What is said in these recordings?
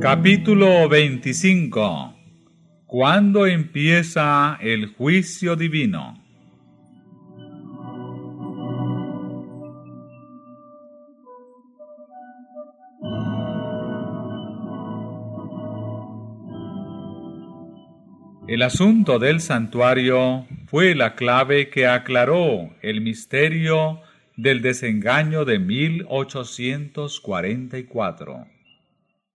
Capítulo 25 ¿Cuándo empieza el juicio divino? El asunto del santuario fue la clave que aclaró el misterio del desengaño de 1844.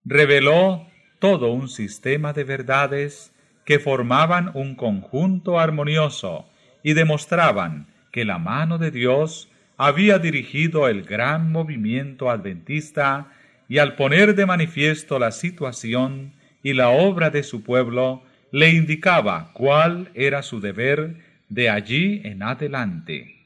Reveló todo un sistema de verdades que formaban un conjunto armonioso y demostraban que la mano de Dios había dirigido el gran movimiento adventista y al poner de manifiesto la situación y la obra de su pueblo, le indicaba cuál era su deber de allí en adelante.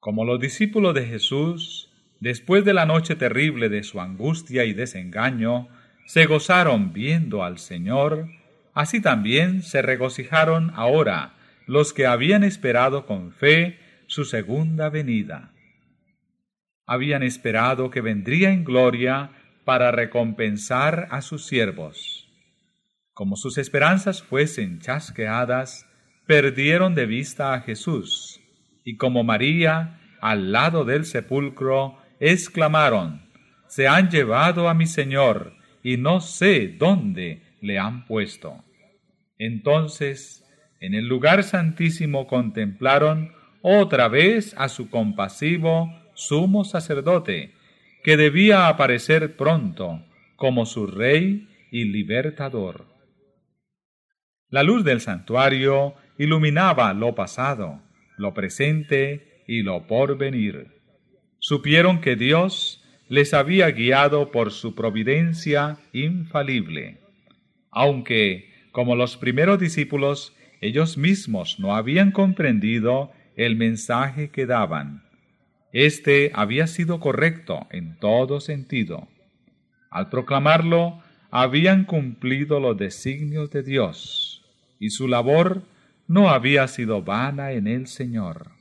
Como los discípulos de Jesús, después de la noche terrible de su angustia y desengaño, se gozaron viendo al Señor, así también se regocijaron ahora los que habían esperado con fe su segunda venida. Habían esperado que vendría en gloria para recompensar a sus siervos como sus esperanzas fuesen chasqueadas, perdieron de vista a Jesús, y como María, al lado del sepulcro, exclamaron, Se han llevado a mi Señor, y no sé dónde le han puesto. Entonces, en el lugar santísimo contemplaron otra vez a su compasivo sumo sacerdote, que debía aparecer pronto como su rey y libertador. La luz del santuario iluminaba lo pasado, lo presente y lo porvenir. Supieron que Dios les había guiado por su providencia infalible, aunque, como los primeros discípulos, ellos mismos no habían comprendido el mensaje que daban. Este había sido correcto en todo sentido. Al proclamarlo, habían cumplido los designios de Dios y su labor no había sido vana en el Señor.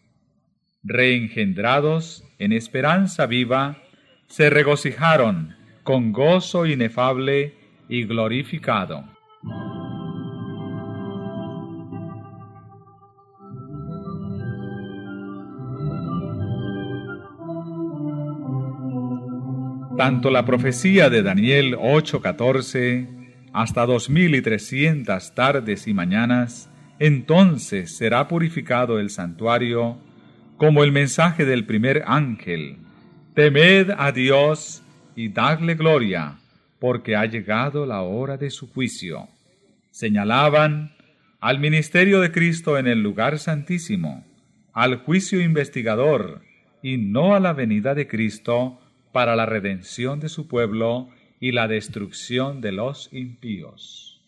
Reengendrados en esperanza viva, se regocijaron con gozo inefable y glorificado. Tanto la profecía de Daniel 8:14 hasta dos mil y trescientas tardes y mañanas, entonces será purificado el santuario, como el mensaje del primer ángel. Temed a Dios y dadle gloria, porque ha llegado la hora de su juicio. Señalaban al ministerio de Cristo en el lugar santísimo, al juicio investigador, y no a la venida de Cristo para la redención de su pueblo y la destrucción de los impíos.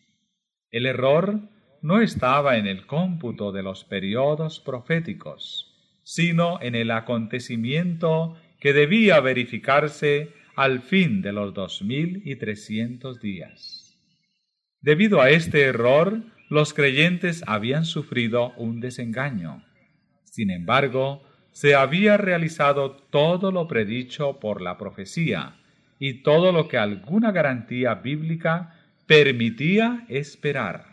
El error no estaba en el cómputo de los periodos proféticos, sino en el acontecimiento que debía verificarse al fin de los dos mil y trescientos días. Debido a este error, los creyentes habían sufrido un desengaño. Sin embargo, se había realizado todo lo predicho por la profecía, y todo lo que alguna garantía bíblica permitía esperar.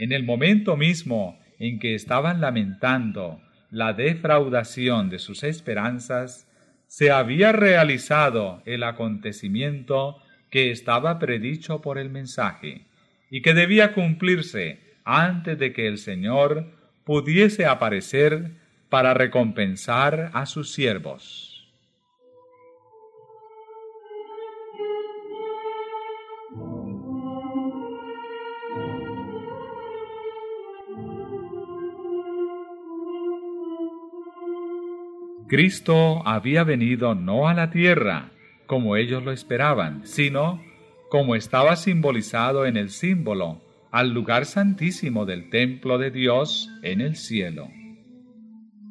En el momento mismo en que estaban lamentando la defraudación de sus esperanzas, se había realizado el acontecimiento que estaba predicho por el mensaje y que debía cumplirse antes de que el Señor pudiese aparecer para recompensar a sus siervos. Cristo había venido no a la tierra, como ellos lo esperaban, sino, como estaba simbolizado en el símbolo, al lugar santísimo del templo de Dios en el cielo.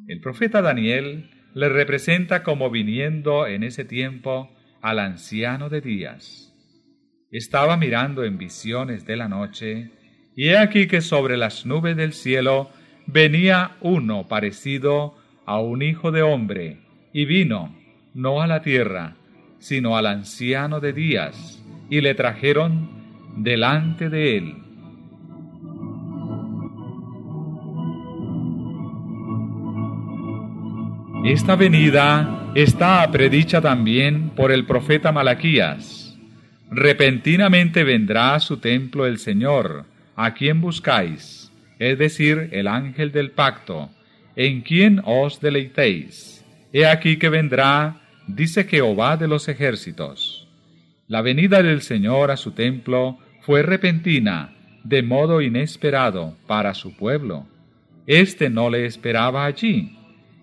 El profeta Daniel le representa como viniendo en ese tiempo al anciano de días. Estaba mirando en visiones de la noche, y he aquí que sobre las nubes del cielo venía uno parecido a un hijo de hombre, y vino, no a la tierra, sino al anciano de días, y le trajeron delante de él. Esta venida está predicha también por el profeta Malaquías. Repentinamente vendrá a su templo el Señor, a quien buscáis, es decir, el ángel del pacto, en quien os deleitéis. He aquí que vendrá, dice Jehová de los ejércitos. La venida del Señor a su templo fue repentina, de modo inesperado para su pueblo. Este no le esperaba allí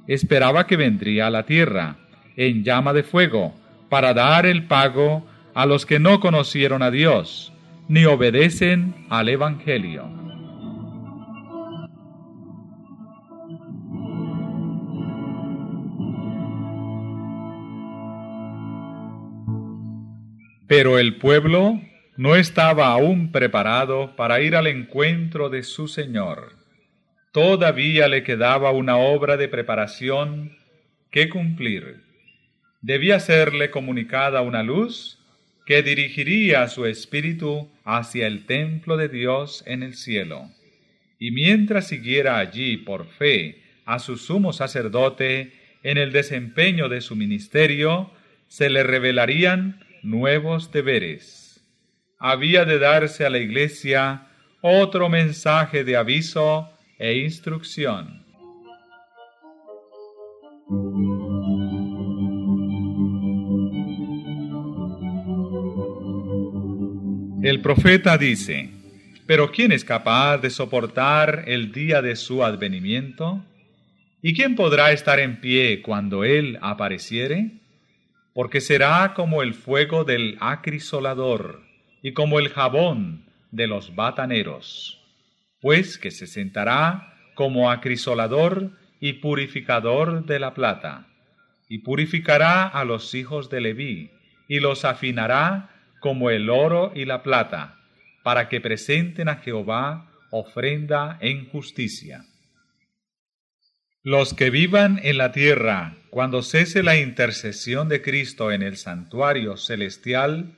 esperaba que vendría a la tierra en llama de fuego para dar el pago a los que no conocieron a Dios ni obedecen al Evangelio. Pero el pueblo no estaba aún preparado para ir al encuentro de su Señor. Todavía le quedaba una obra de preparación que cumplir. Debía serle comunicada una luz que dirigiría su espíritu hacia el templo de Dios en el cielo. Y mientras siguiera allí por fe a su sumo sacerdote en el desempeño de su ministerio, se le revelarían nuevos deberes. Había de darse a la iglesia otro mensaje de aviso e instrucción. El profeta dice, pero ¿quién es capaz de soportar el día de su advenimiento? ¿Y quién podrá estar en pie cuando Él apareciere? Porque será como el fuego del acrisolador y como el jabón de los bataneros pues que se sentará como acrisolador y purificador de la plata, y purificará a los hijos de Leví, y los afinará como el oro y la plata, para que presenten a Jehová ofrenda en justicia. Los que vivan en la tierra, cuando cese la intercesión de Cristo en el santuario celestial,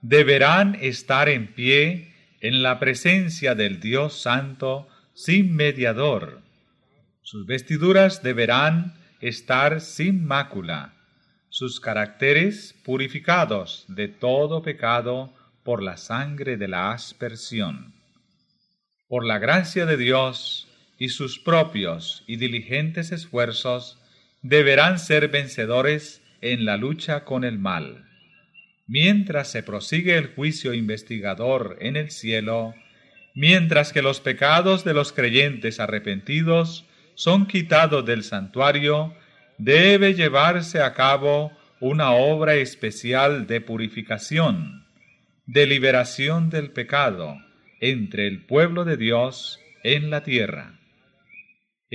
deberán estar en pie en la presencia del Dios Santo sin mediador. Sus vestiduras deberán estar sin mácula, sus caracteres purificados de todo pecado por la sangre de la aspersión. Por la gracia de Dios y sus propios y diligentes esfuerzos, deberán ser vencedores en la lucha con el mal. Mientras se prosigue el juicio investigador en el cielo, mientras que los pecados de los creyentes arrepentidos son quitados del santuario, debe llevarse a cabo una obra especial de purificación, de liberación del pecado entre el pueblo de Dios en la tierra.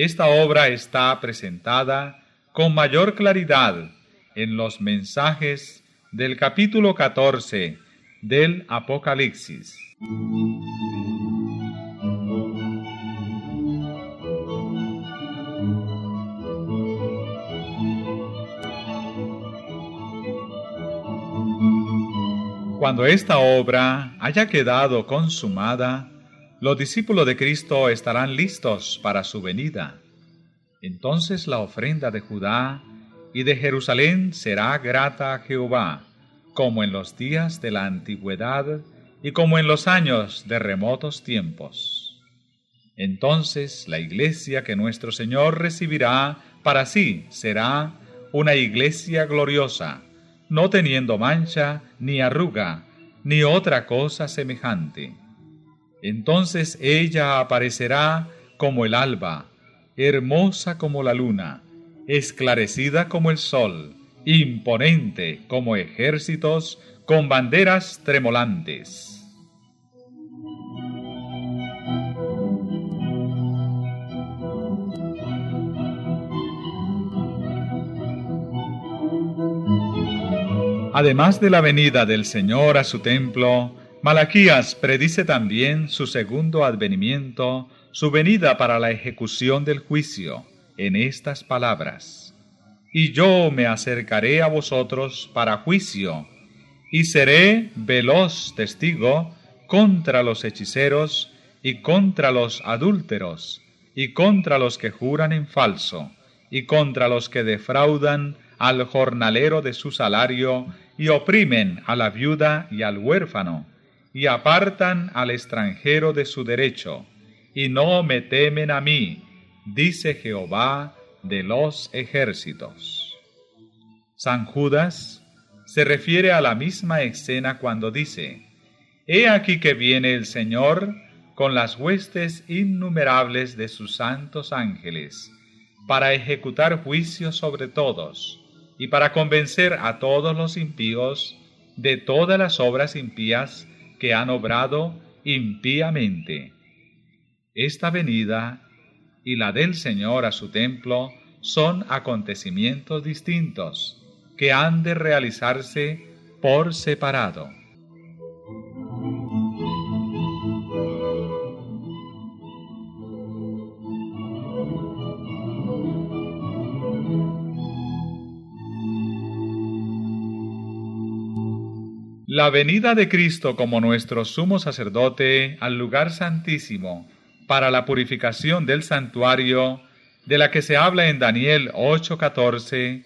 Esta obra está presentada con mayor claridad en los mensajes del capítulo 14 del Apocalipsis. Cuando esta obra haya quedado consumada, los discípulos de Cristo estarán listos para su venida. Entonces la ofrenda de Judá y de Jerusalén será grata a Jehová, como en los días de la antigüedad y como en los años de remotos tiempos. Entonces la iglesia que nuestro Señor recibirá para sí será una iglesia gloriosa, no teniendo mancha, ni arruga, ni otra cosa semejante. Entonces ella aparecerá como el alba, hermosa como la luna, esclarecida como el sol, imponente como ejércitos con banderas tremolantes. Además de la venida del Señor a su templo, Malaquías predice también su segundo advenimiento su venida para la ejecución del juicio en estas palabras. Y yo me acercaré a vosotros para juicio, y seré veloz testigo contra los hechiceros y contra los adúlteros, y contra los que juran en falso, y contra los que defraudan al jornalero de su salario, y oprimen a la viuda y al huérfano, y apartan al extranjero de su derecho, y no me temen a mí, dice Jehová de los ejércitos. San Judas se refiere a la misma escena cuando dice, He aquí que viene el Señor con las huestes innumerables de sus santos ángeles, para ejecutar juicio sobre todos, y para convencer a todos los impíos de todas las obras impías que han obrado impíamente. Esta venida y la del Señor a su templo son acontecimientos distintos que han de realizarse por separado. La venida de Cristo como nuestro sumo sacerdote al lugar santísimo para la purificación del santuario, de la que se habla en Daniel 8:14,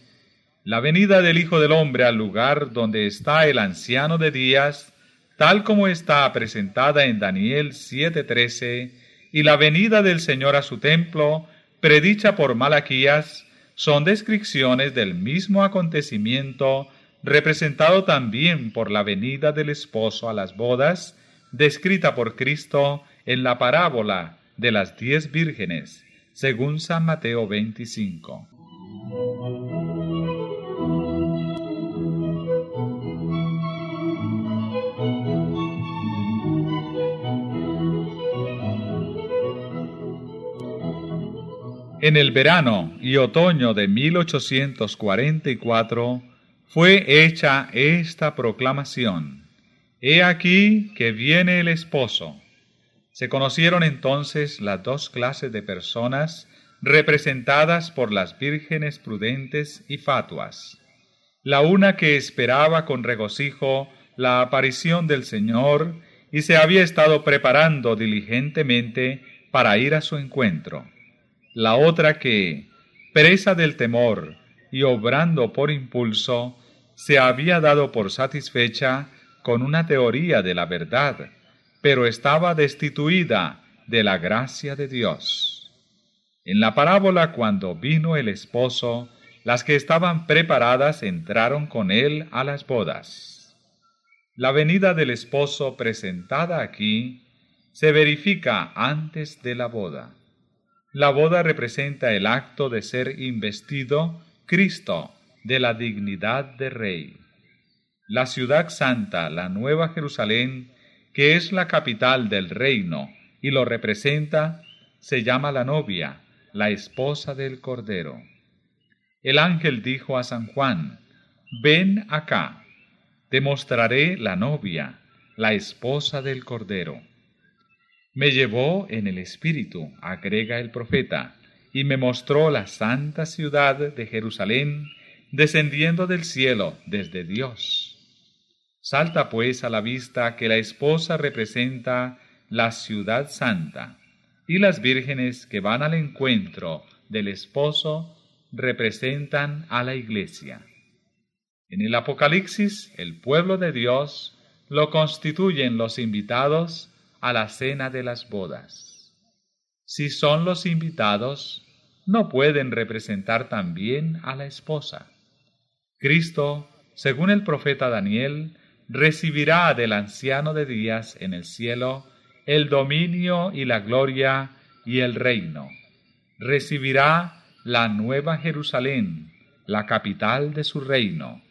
la venida del Hijo del Hombre al lugar donde está el anciano de días, tal como está presentada en Daniel 7:13, y la venida del Señor a su templo, predicha por Malaquías, son descripciones del mismo acontecimiento representado también por la venida del esposo a las bodas, descrita por Cristo en la parábola de las diez vírgenes, según San Mateo 25. En el verano y otoño de 1844, fue hecha esta proclamación. He aquí que viene el esposo. Se conocieron entonces las dos clases de personas representadas por las vírgenes prudentes y fatuas. La una que esperaba con regocijo la aparición del Señor y se había estado preparando diligentemente para ir a su encuentro. La otra que, presa del temor y obrando por impulso, se había dado por satisfecha con una teoría de la verdad, pero estaba destituida de la gracia de Dios. En la parábola cuando vino el esposo, las que estaban preparadas entraron con él a las bodas. La venida del esposo presentada aquí se verifica antes de la boda. La boda representa el acto de ser investido Cristo de la dignidad de rey. La ciudad santa, la Nueva Jerusalén, que es la capital del reino y lo representa, se llama la novia, la esposa del Cordero. El ángel dijo a San Juan, Ven acá, te mostraré la novia, la esposa del Cordero. Me llevó en el espíritu, agrega el profeta, y me mostró la santa ciudad de Jerusalén, descendiendo del cielo desde Dios. Salta pues a la vista que la esposa representa la ciudad santa, y las vírgenes que van al encuentro del esposo representan a la iglesia. En el Apocalipsis, el pueblo de Dios lo constituyen los invitados a la cena de las bodas. Si son los invitados, no pueden representar también a la esposa. Cristo, según el profeta Daniel, recibirá del anciano de días en el cielo el dominio y la gloria y el reino. Recibirá la nueva Jerusalén, la capital de su reino,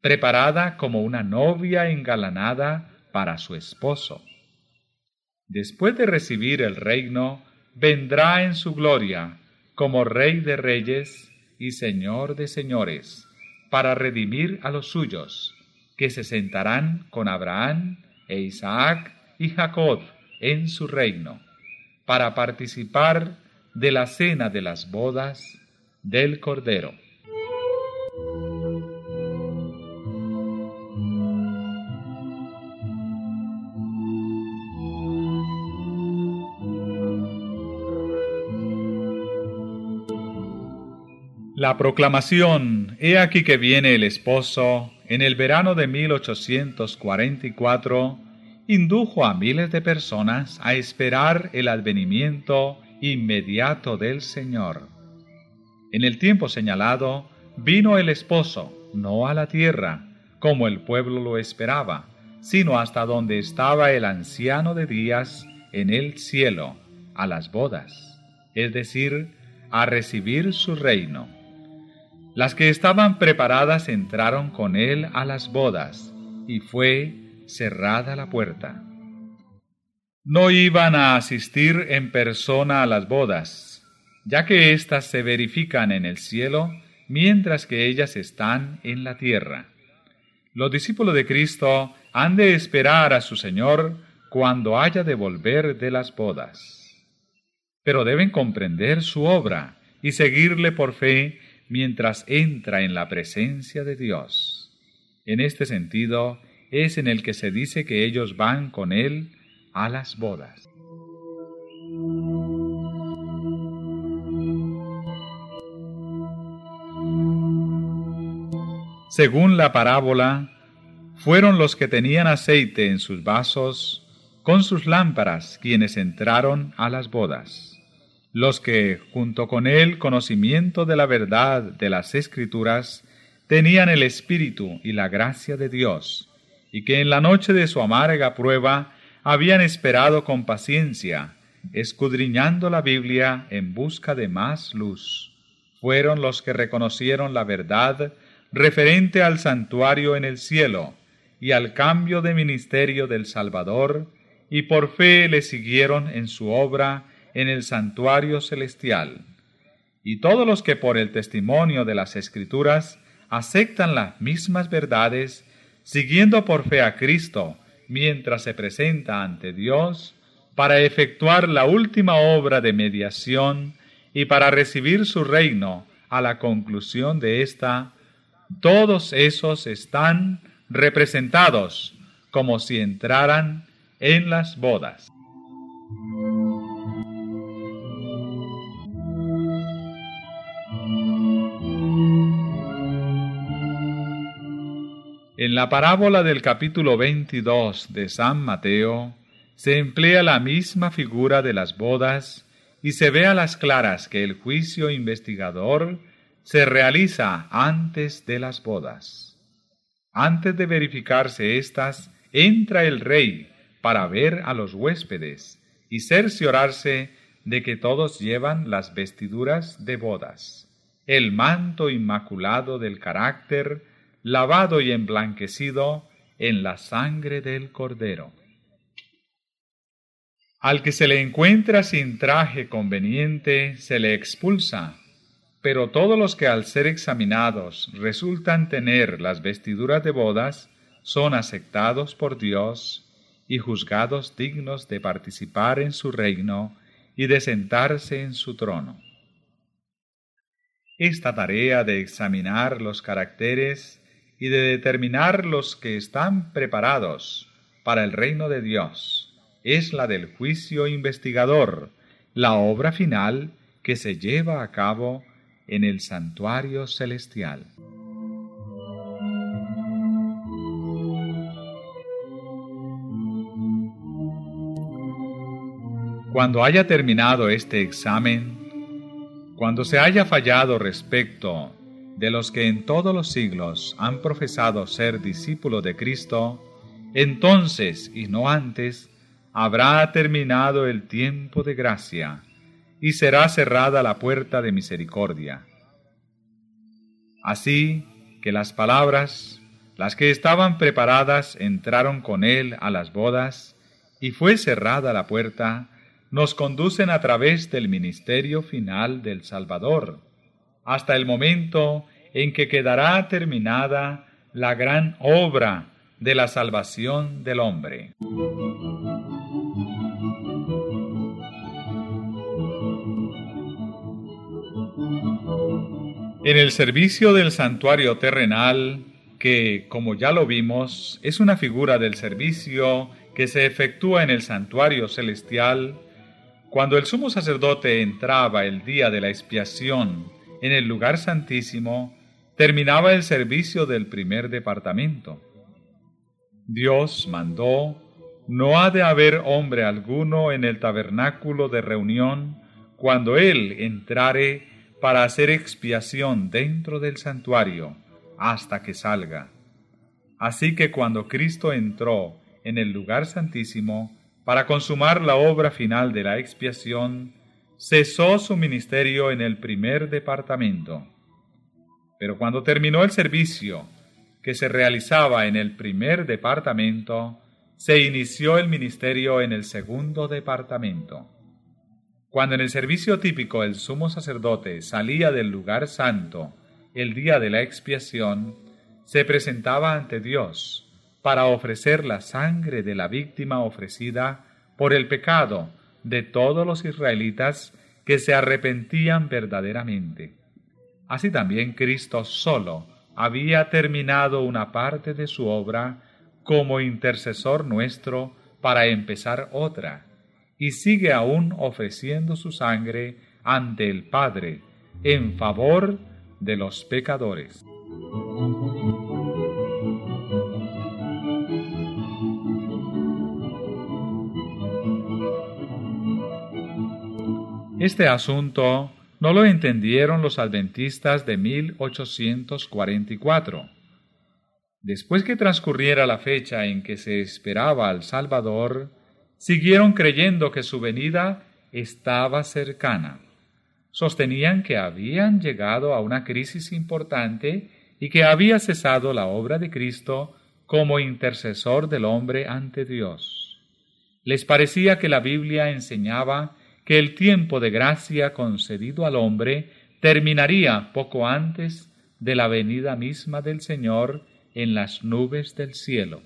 preparada como una novia engalanada para su esposo. Después de recibir el reino, vendrá en su gloria como Rey de reyes y Señor de señores para redimir a los suyos, que se sentarán con Abraham e Isaac y Jacob en su reino, para participar de la cena de las bodas del Cordero. La proclamación, He aquí que viene el esposo, en el verano de 1844, indujo a miles de personas a esperar el advenimiento inmediato del Señor. En el tiempo señalado, vino el esposo, no a la tierra, como el pueblo lo esperaba, sino hasta donde estaba el anciano de días en el cielo, a las bodas, es decir, a recibir su reino. Las que estaban preparadas entraron con él a las bodas, y fue cerrada la puerta. No iban a asistir en persona a las bodas, ya que éstas se verifican en el cielo, mientras que ellas están en la tierra. Los discípulos de Cristo han de esperar a su Señor cuando haya de volver de las bodas. Pero deben comprender su obra y seguirle por fe mientras entra en la presencia de Dios. En este sentido es en el que se dice que ellos van con Él a las bodas. Según la parábola, fueron los que tenían aceite en sus vasos con sus lámparas quienes entraron a las bodas los que, junto con el conocimiento de la verdad de las Escrituras, tenían el Espíritu y la gracia de Dios, y que en la noche de su amarga prueba habían esperado con paciencia, escudriñando la Biblia en busca de más luz. Fueron los que reconocieron la verdad referente al santuario en el cielo y al cambio de ministerio del Salvador, y por fe le siguieron en su obra en el santuario celestial. Y todos los que por el testimonio de las Escrituras aceptan las mismas verdades, siguiendo por fe a Cristo, mientras se presenta ante Dios, para efectuar la última obra de mediación y para recibir su reino a la conclusión de ésta, todos esos están representados como si entraran en las bodas. En la parábola del capítulo 22 de San Mateo se emplea la misma figura de las bodas y se ve a las claras que el juicio investigador se realiza antes de las bodas. Antes de verificarse éstas, entra el rey para ver a los huéspedes y cerciorarse de que todos llevan las vestiduras de bodas, el manto inmaculado del carácter lavado y emblanquecido en la sangre del Cordero. Al que se le encuentra sin traje conveniente se le expulsa, pero todos los que al ser examinados resultan tener las vestiduras de bodas son aceptados por Dios y juzgados dignos de participar en su reino y de sentarse en su trono. Esta tarea de examinar los caracteres y de determinar los que están preparados para el reino de Dios. Es la del juicio investigador, la obra final que se lleva a cabo en el santuario celestial. Cuando haya terminado este examen, cuando se haya fallado respecto de los que en todos los siglos han profesado ser discípulos de Cristo, entonces y no antes habrá terminado el tiempo de gracia y será cerrada la puerta de misericordia. Así que las palabras, las que estaban preparadas, entraron con él a las bodas, y fue cerrada la puerta, nos conducen a través del ministerio final del Salvador, hasta el momento en que quedará terminada la gran obra de la salvación del hombre. En el servicio del santuario terrenal, que, como ya lo vimos, es una figura del servicio que se efectúa en el santuario celestial, cuando el sumo sacerdote entraba el día de la expiación en el lugar santísimo, terminaba el servicio del primer departamento. Dios mandó, no ha de haber hombre alguno en el tabernáculo de reunión cuando Él entrare para hacer expiación dentro del santuario hasta que salga. Así que cuando Cristo entró en el lugar santísimo para consumar la obra final de la expiación, cesó su ministerio en el primer departamento. Pero cuando terminó el servicio que se realizaba en el primer departamento, se inició el ministerio en el segundo departamento. Cuando en el servicio típico el sumo sacerdote salía del lugar santo el día de la expiación, se presentaba ante Dios para ofrecer la sangre de la víctima ofrecida por el pecado de todos los israelitas que se arrepentían verdaderamente. Así también Cristo solo había terminado una parte de su obra como intercesor nuestro para empezar otra y sigue aún ofreciendo su sangre ante el Padre en favor de los pecadores. Este asunto no lo entendieron los adventistas de 1844. Después que transcurriera la fecha en que se esperaba al Salvador, siguieron creyendo que su venida estaba cercana. Sostenían que habían llegado a una crisis importante y que había cesado la obra de Cristo como intercesor del hombre ante Dios. Les parecía que la Biblia enseñaba que el tiempo de gracia concedido al hombre terminaría poco antes de la venida misma del Señor en las nubes del cielo.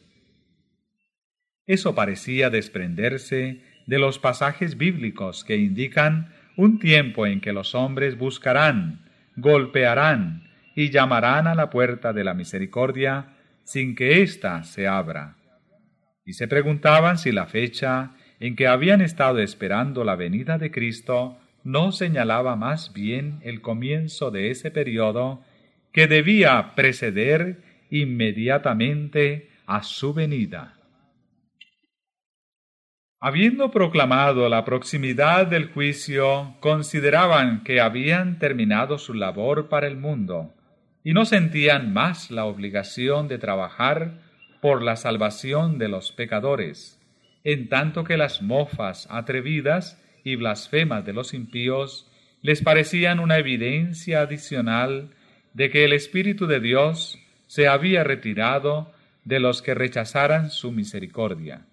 Eso parecía desprenderse de los pasajes bíblicos que indican un tiempo en que los hombres buscarán, golpearán y llamarán a la puerta de la misericordia sin que ésta se abra. Y se preguntaban si la fecha en que habían estado esperando la venida de Cristo no señalaba más bien el comienzo de ese periodo que debía preceder inmediatamente a su venida. Habiendo proclamado la proximidad del juicio, consideraban que habían terminado su labor para el mundo y no sentían más la obligación de trabajar por la salvación de los pecadores, en tanto que las mofas atrevidas y blasfemas de los impíos les parecían una evidencia adicional de que el Espíritu de Dios se había retirado de los que rechazaran su misericordia.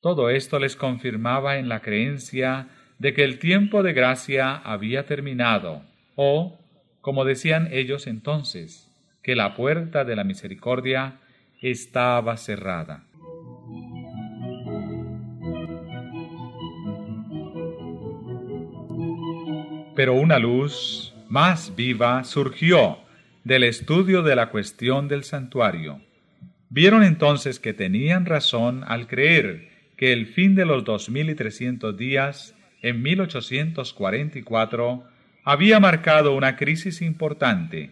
Todo esto les confirmaba en la creencia de que el tiempo de gracia había terminado, o, como decían ellos entonces, que la puerta de la misericordia estaba cerrada. Pero una luz más viva surgió del estudio de la cuestión del santuario. Vieron entonces que tenían razón al creer que el fin de los 2300 días, en 1844, había marcado una crisis importante.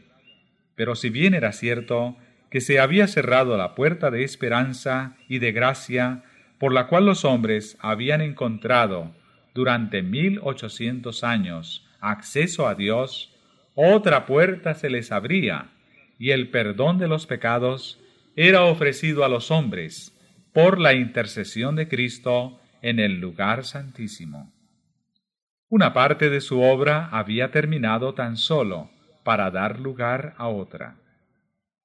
Pero si bien era cierto que se había cerrado la puerta de esperanza y de gracia por la cual los hombres habían encontrado durante 1800 años acceso a Dios, otra puerta se les abría, y el perdón de los pecados era ofrecido a los hombres por la intercesión de Cristo en el lugar santísimo. Una parte de su obra había terminado tan solo para dar lugar a otra.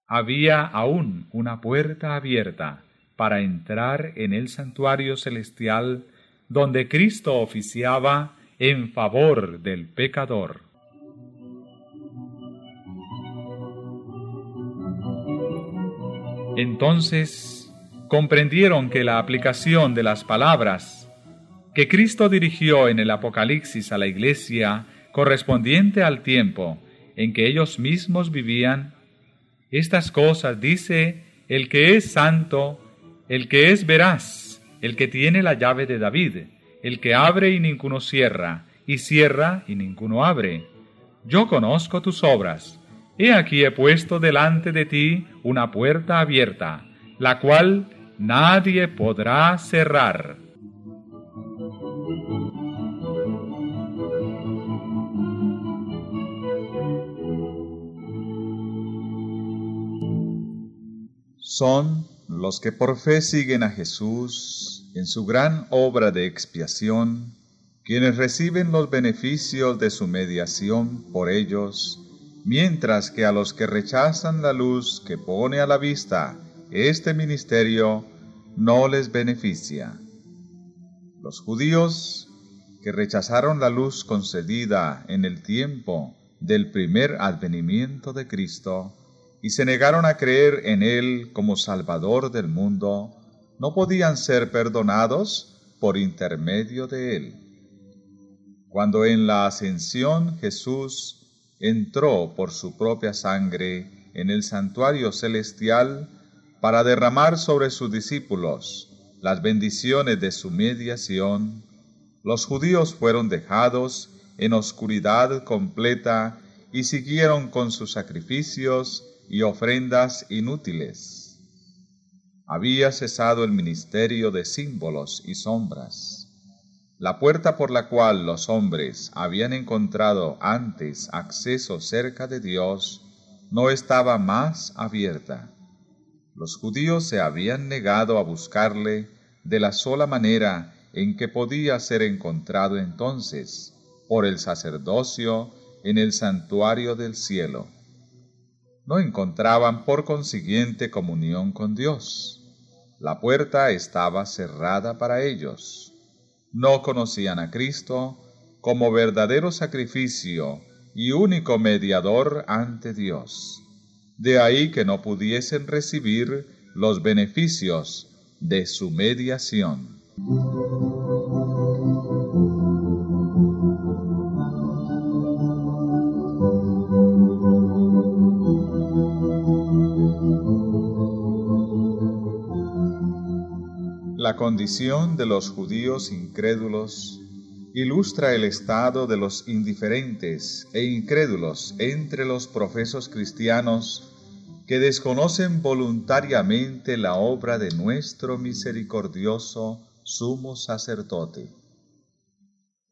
Había aún una puerta abierta para entrar en el santuario celestial donde Cristo oficiaba en favor del pecador. Entonces comprendieron que la aplicación de las palabras que Cristo dirigió en el Apocalipsis a la iglesia correspondiente al tiempo en que ellos mismos vivían? Estas cosas dice el que es santo, el que es veraz, el que tiene la llave de David, el que abre y ninguno cierra, y cierra y ninguno abre. Yo conozco tus obras. He aquí he puesto delante de ti una puerta abierta, la cual nadie podrá cerrar. Son los que por fe siguen a Jesús en su gran obra de expiación, quienes reciben los beneficios de su mediación por ellos, mientras que a los que rechazan la luz que pone a la vista este ministerio no les beneficia. Los judíos que rechazaron la luz concedida en el tiempo del primer advenimiento de Cristo y se negaron a creer en Él como Salvador del mundo, no podían ser perdonados por intermedio de Él. Cuando en la ascensión Jesús entró por su propia sangre en el santuario celestial, para derramar sobre sus discípulos las bendiciones de su mediación, los judíos fueron dejados en oscuridad completa y siguieron con sus sacrificios y ofrendas inútiles. Había cesado el ministerio de símbolos y sombras. La puerta por la cual los hombres habían encontrado antes acceso cerca de Dios no estaba más abierta los judíos se habían negado a buscarle de la sola manera en que podía ser encontrado entonces por el sacerdocio en el santuario del cielo. No encontraban por consiguiente comunión con Dios. La puerta estaba cerrada para ellos. No conocían a Cristo como verdadero sacrificio y único mediador ante Dios de ahí que no pudiesen recibir los beneficios de su mediación. La condición de los judíos incrédulos ilustra el estado de los indiferentes e incrédulos entre los profesos cristianos que desconocen voluntariamente la obra de nuestro misericordioso sumo sacerdote.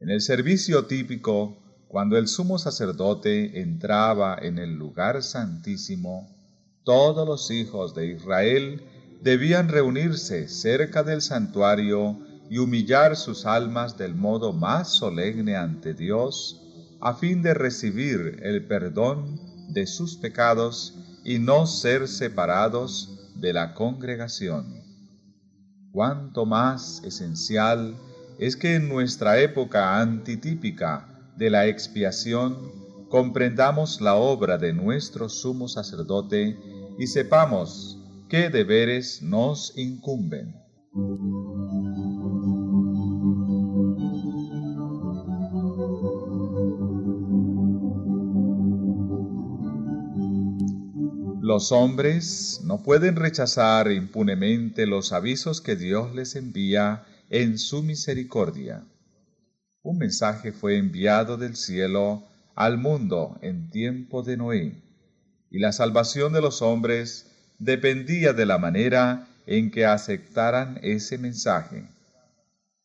En el servicio típico, cuando el sumo sacerdote entraba en el lugar santísimo, todos los hijos de Israel debían reunirse cerca del santuario y humillar sus almas del modo más solemne ante Dios, a fin de recibir el perdón de sus pecados y no ser separados de la congregación. Cuanto más esencial es que en nuestra época antitípica de la expiación comprendamos la obra de nuestro sumo sacerdote y sepamos qué deberes nos incumben. Los hombres no pueden rechazar impunemente los avisos que Dios les envía en su misericordia. Un mensaje fue enviado del cielo al mundo en tiempo de Noé, y la salvación de los hombres dependía de la manera en que aceptaran ese mensaje.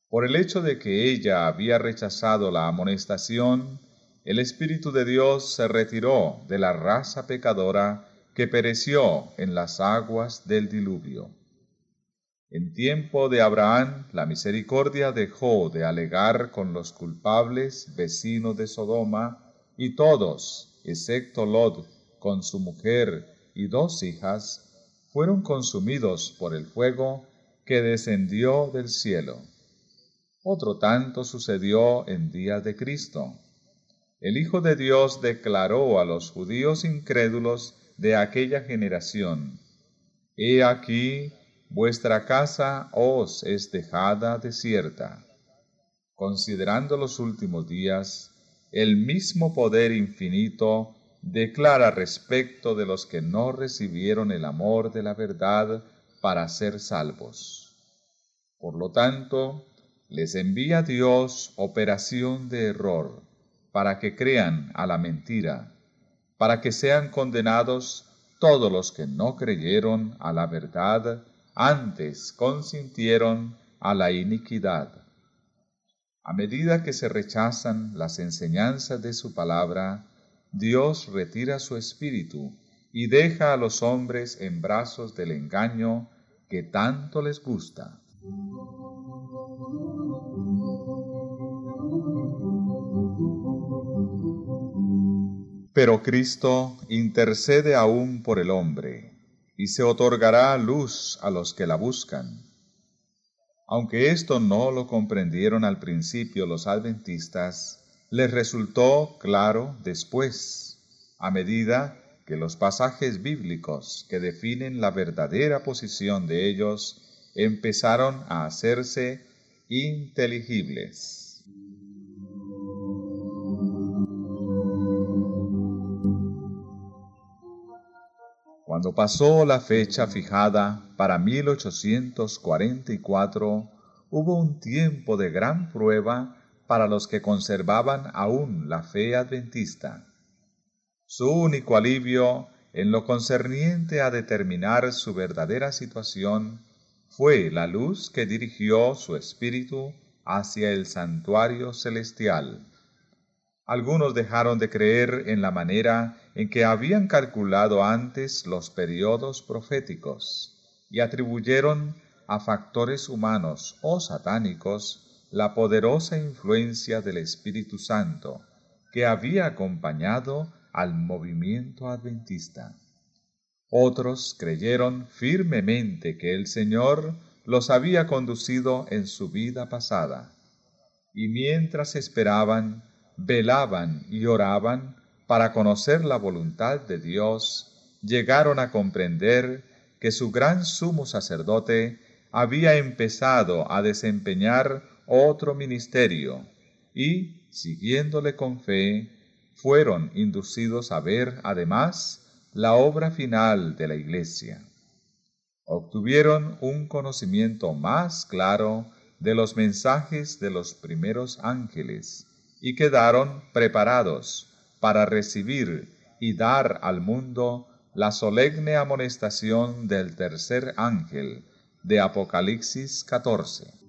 Por el hecho de que ella había rechazado la amonestación, el Espíritu de Dios se retiró de la raza pecadora que pereció en las aguas del diluvio. En tiempo de Abraham, la misericordia dejó de alegar con los culpables vecinos de Sodoma, y todos, excepto Lot, con su mujer y dos hijas, fueron consumidos por el fuego que descendió del cielo. Otro tanto sucedió en días de Cristo. El Hijo de Dios declaró a los judíos incrédulos de aquella generación. He aquí, vuestra casa os es dejada desierta. Considerando los últimos días, el mismo poder infinito declara respecto de los que no recibieron el amor de la verdad para ser salvos. Por lo tanto, les envía Dios operación de error, para que crean a la mentira, para que sean condenados todos los que no creyeron a la verdad, antes consintieron a la iniquidad. A medida que se rechazan las enseñanzas de su palabra, Dios retira su espíritu y deja a los hombres en brazos del engaño que tanto les gusta. Pero Cristo intercede aún por el hombre, y se otorgará luz a los que la buscan. Aunque esto no lo comprendieron al principio los adventistas, les resultó claro después, a medida que los pasajes bíblicos que definen la verdadera posición de ellos empezaron a hacerse inteligibles. Cuando pasó la fecha fijada para 1844, hubo un tiempo de gran prueba para los que conservaban aún la fe adventista. Su único alivio en lo concerniente a determinar su verdadera situación fue la luz que dirigió su espíritu hacia el santuario celestial. Algunos dejaron de creer en la manera en que habían calculado antes los periodos proféticos y atribuyeron a factores humanos o satánicos la poderosa influencia del Espíritu Santo que había acompañado al movimiento adventista. Otros creyeron firmemente que el Señor los había conducido en su vida pasada, y mientras esperaban, velaban y oraban para conocer la voluntad de Dios, llegaron a comprender que su gran sumo sacerdote había empezado a desempeñar otro ministerio y, siguiéndole con fe, fueron inducidos a ver además la obra final de la Iglesia. Obtuvieron un conocimiento más claro de los mensajes de los primeros ángeles y quedaron preparados para recibir y dar al mundo la solemne amonestación del tercer ángel de Apocalipsis 14.